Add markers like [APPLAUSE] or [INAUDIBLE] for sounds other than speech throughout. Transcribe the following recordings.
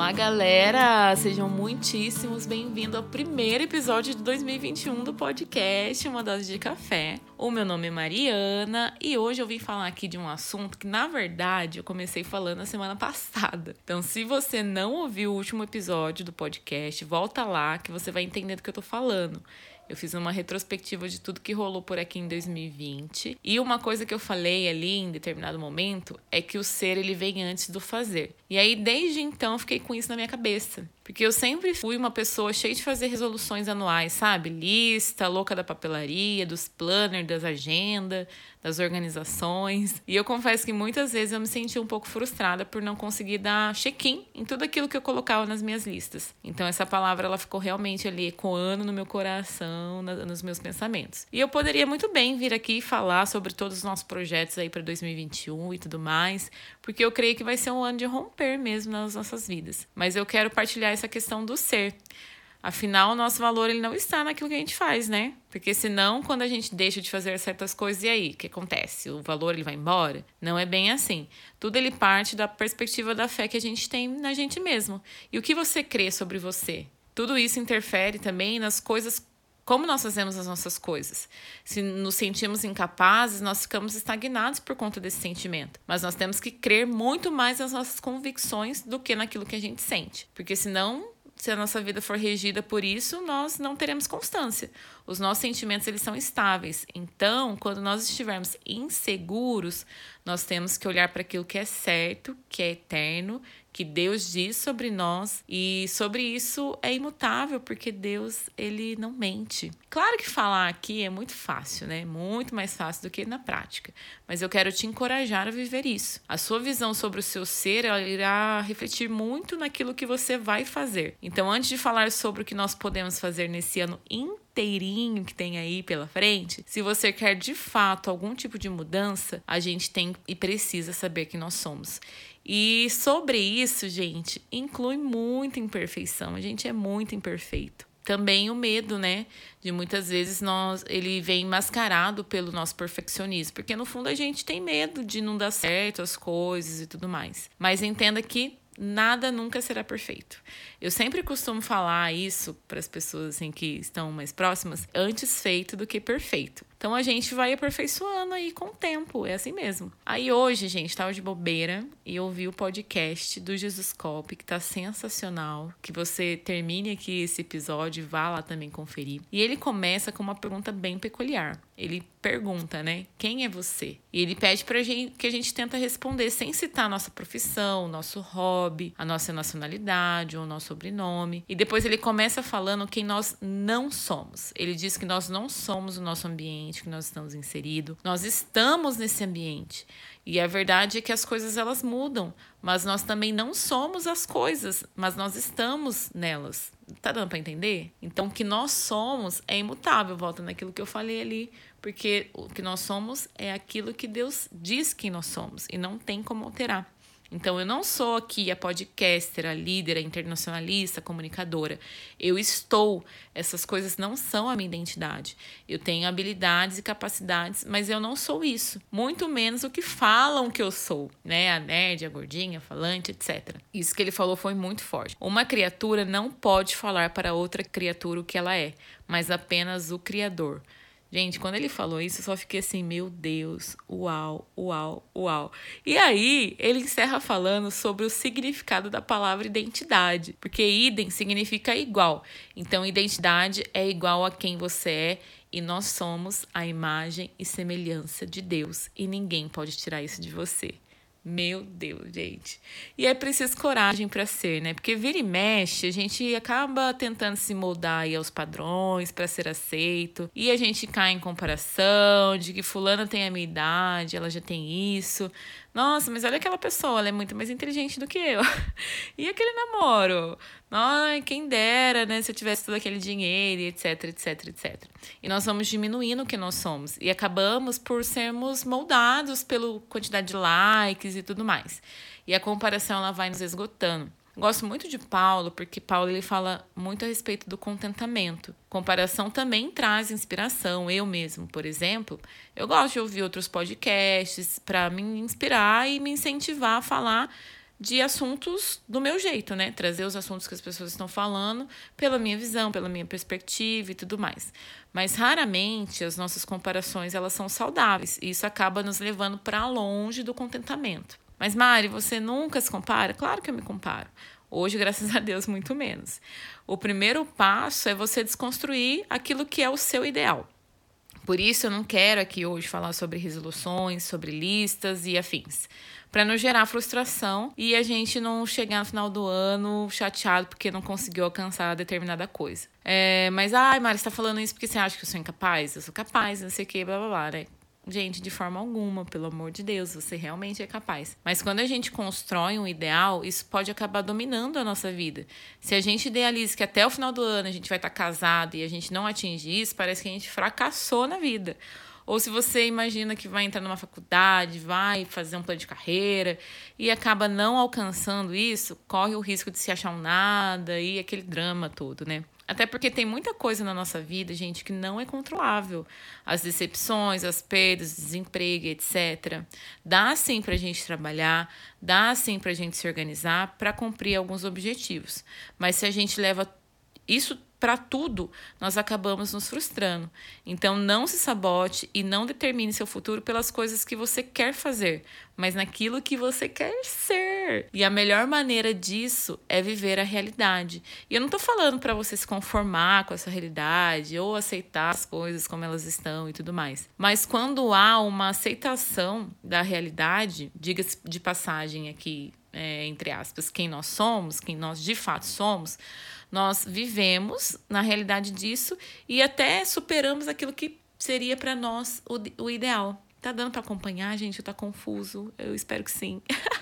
Olá, galera! Sejam muitíssimos bem-vindos ao primeiro episódio de 2021 do podcast Uma Dose de Café. O meu nome é Mariana e hoje eu vim falar aqui de um assunto que, na verdade, eu comecei falando na semana passada. Então, se você não ouviu o último episódio do podcast, volta lá que você vai entender do que eu tô falando. Eu fiz uma retrospectiva de tudo que rolou por aqui em 2020. E uma coisa que eu falei ali em determinado momento é que o ser ele vem antes do fazer. E aí desde então eu fiquei com isso na minha cabeça. Porque eu sempre fui uma pessoa cheia de fazer resoluções anuais, sabe? Lista, louca da papelaria, dos planners, das agendas, das organizações. E eu confesso que muitas vezes eu me senti um pouco frustrada por não conseguir dar check-in em tudo aquilo que eu colocava nas minhas listas. Então essa palavra ela ficou realmente ali ecoando no meu coração, nos meus pensamentos. E eu poderia muito bem vir aqui e falar sobre todos os nossos projetos aí para 2021 e tudo mais, porque eu creio que vai ser um ano de romper mesmo nas nossas vidas. Mas eu quero partilhar essa questão do ser. Afinal, o nosso valor ele não está naquilo que a gente faz, né? Porque senão, quando a gente deixa de fazer certas coisas, e aí? O que acontece? O valor ele vai embora? Não é bem assim. Tudo ele parte da perspectiva da fé que a gente tem na gente mesmo. E o que você crê sobre você? Tudo isso interfere também nas coisas como nós fazemos as nossas coisas. Se nos sentimos incapazes, nós ficamos estagnados por conta desse sentimento. Mas nós temos que crer muito mais nas nossas convicções do que naquilo que a gente sente. Porque senão se a nossa vida for regida por isso, nós não teremos constância. Os nossos sentimentos eles são estáveis. Então, quando nós estivermos inseguros, nós temos que olhar para aquilo que é certo, que é eterno, que Deus diz sobre nós e sobre isso é imutável, porque Deus ele não mente. Claro que falar aqui é muito fácil, né? Muito mais fácil do que na prática. Mas eu quero te encorajar a viver isso. A sua visão sobre o seu ser irá refletir muito naquilo que você vai fazer. Então, antes de falar sobre o que nós podemos fazer nesse ano inteirinho que tem aí pela frente, se você quer de fato algum tipo de mudança, a gente tem e precisa saber que nós somos. E sobre isso, gente, inclui muita imperfeição. A gente é muito imperfeito. Também o medo, né? De muitas vezes nós ele vem mascarado pelo nosso perfeccionismo, porque no fundo a gente tem medo de não dar certo as coisas e tudo mais. Mas entenda que nada nunca será perfeito. Eu sempre costumo falar isso para as pessoas assim que estão mais próximas, antes feito do que perfeito. Então a gente vai aperfeiçoando aí com o tempo, é assim mesmo. Aí hoje, gente, tava de bobeira e ouvi o podcast do Jesus Cop, que tá sensacional. Que você termine aqui esse episódio e vá lá também conferir. E ele começa com uma pergunta bem peculiar. Ele pergunta, né? Quem é você? E ele pede pra gente que a gente tenta responder sem citar a nossa profissão, nosso hobby, a nossa nacionalidade ou nosso sobrenome. E depois ele começa falando quem nós não somos. Ele diz que nós não somos o nosso ambiente que nós estamos inseridos. Nós estamos nesse ambiente. E a verdade é que as coisas elas mudam, mas nós também não somos as coisas, mas nós estamos nelas. Tá dando para entender? Então, o que nós somos é imutável, volta naquilo que eu falei ali, porque o que nós somos é aquilo que Deus diz que nós somos e não tem como alterar. Então, eu não sou aqui a podcaster, a líder, a internacionalista, a comunicadora. Eu estou. Essas coisas não são a minha identidade. Eu tenho habilidades e capacidades, mas eu não sou isso. Muito menos o que falam que eu sou, né? A nerd, a gordinha, a falante, etc. Isso que ele falou foi muito forte. Uma criatura não pode falar para outra criatura o que ela é, mas apenas o Criador. Gente, quando ele falou isso, eu só fiquei assim, meu Deus, uau, uau, uau. E aí, ele encerra falando sobre o significado da palavra identidade, porque idem significa igual. Então, identidade é igual a quem você é e nós somos a imagem e semelhança de Deus, e ninguém pode tirar isso de você. Meu Deus, gente. E é preciso coragem para ser, né? Porque vira e mexe, a gente acaba tentando se moldar aí aos padrões para ser aceito. E a gente cai em comparação de que fulana tem a minha idade, ela já tem isso. Nossa, mas olha aquela pessoa, ela é muito mais inteligente do que eu. [LAUGHS] e aquele namoro? Ai, quem dera, né? Se eu tivesse todo aquele dinheiro, etc, etc, etc. E nós vamos diminuindo o que nós somos. E acabamos por sermos moldados pela quantidade de likes e tudo mais. E a comparação, ela vai nos esgotando. Gosto muito de Paulo, porque Paulo ele fala muito a respeito do contentamento. Comparação também traz inspiração. Eu mesmo, por exemplo, eu gosto de ouvir outros podcasts para me inspirar e me incentivar a falar de assuntos do meu jeito, né? Trazer os assuntos que as pessoas estão falando pela minha visão, pela minha perspectiva e tudo mais. Mas raramente as nossas comparações elas são saudáveis e isso acaba nos levando para longe do contentamento. Mas Mari, você nunca se compara? Claro que eu me comparo. Hoje, graças [LAUGHS] a Deus, muito menos. O primeiro passo é você desconstruir aquilo que é o seu ideal. Por isso, eu não quero aqui hoje falar sobre resoluções, sobre listas e afins para não gerar frustração e a gente não chegar no final do ano chateado porque não conseguiu alcançar determinada coisa. É, mas, ai, Mari, você tá falando isso porque você acha que eu sou incapaz? Eu sou capaz, não sei o que, blá blá blá, né? Gente, de forma alguma, pelo amor de Deus, você realmente é capaz. Mas quando a gente constrói um ideal, isso pode acabar dominando a nossa vida. Se a gente idealiza que até o final do ano a gente vai estar casado e a gente não atinge isso, parece que a gente fracassou na vida. Ou se você imagina que vai entrar numa faculdade, vai fazer um plano de carreira e acaba não alcançando isso, corre o risco de se achar um nada e aquele drama todo, né? Até porque tem muita coisa na nossa vida, gente, que não é controlável. As decepções, as perdas, desemprego, etc. Dá sim para a gente trabalhar, dá sim para a gente se organizar para cumprir alguns objetivos. Mas se a gente leva isso para tudo, nós acabamos nos frustrando. Então, não se sabote e não determine seu futuro pelas coisas que você quer fazer, mas naquilo que você quer ser. E a melhor maneira disso é viver a realidade. E eu não tô falando para você se conformar com essa realidade ou aceitar as coisas como elas estão e tudo mais. Mas quando há uma aceitação da realidade, diga-se de passagem aqui, é, entre aspas, quem nós somos, quem nós de fato somos, nós vivemos na realidade disso e até superamos aquilo que seria para nós o, o ideal. Tá dando para acompanhar, gente? Tá confuso? Eu espero que sim. [LAUGHS]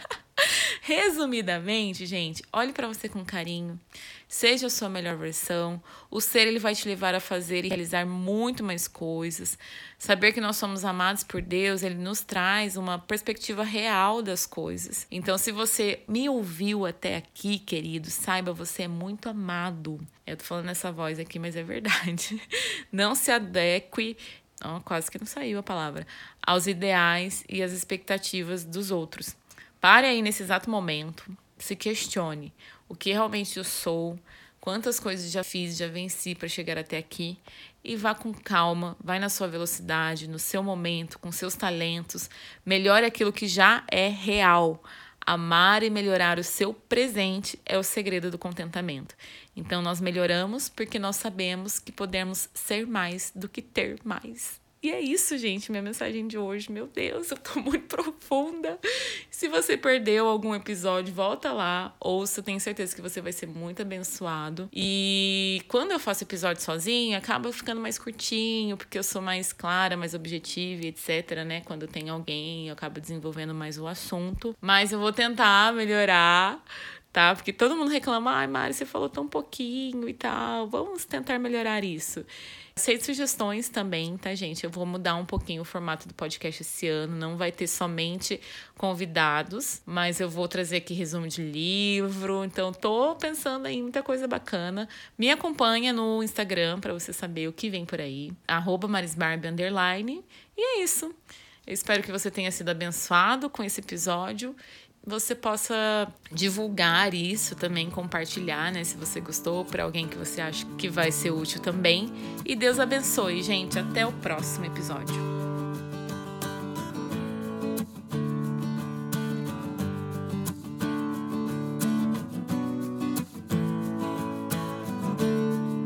Resumidamente, gente, olhe para você com carinho, seja a sua melhor versão. O ser ele vai te levar a fazer e realizar muito mais coisas. Saber que nós somos amados por Deus, ele nos traz uma perspectiva real das coisas. Então, se você me ouviu até aqui, querido, saiba, você é muito amado. Eu tô falando essa voz aqui, mas é verdade. [LAUGHS] Não se adeque Oh, quase que não saiu a palavra. Aos ideais e às expectativas dos outros. Pare aí nesse exato momento, se questione o que realmente eu sou, quantas coisas já fiz, já venci para chegar até aqui e vá com calma, vai na sua velocidade, no seu momento, com seus talentos, melhore aquilo que já é real. Amar e melhorar o seu presente é o segredo do contentamento. Então nós melhoramos porque nós sabemos que podemos ser mais do que ter mais. E é isso, gente, minha mensagem de hoje. Meu Deus, eu tô [LAUGHS] muito profunda. Se você perdeu algum episódio, volta lá, ouça, tenho certeza que você vai ser muito abençoado. E quando eu faço episódio sozinha, acaba ficando mais curtinho, porque eu sou mais clara, mais objetiva, etc, né? Quando tem alguém, eu acabo desenvolvendo mais o assunto. Mas eu vou tentar melhorar tá? Porque todo mundo reclama, ai, Mari, você falou tão pouquinho e tal. Vamos tentar melhorar isso. Aceito sugestões também, tá, gente? Eu vou mudar um pouquinho o formato do podcast esse ano. Não vai ter somente convidados, mas eu vou trazer aqui resumo de livro. Então, tô pensando em muita coisa bacana. Me acompanha no Instagram para você saber o que vem por aí. Arroba underline. E é isso. Eu espero que você tenha sido abençoado com esse episódio você possa divulgar isso também, compartilhar, né? Se você gostou, para alguém que você acha que vai ser útil também. E Deus abençoe, gente. Até o próximo episódio.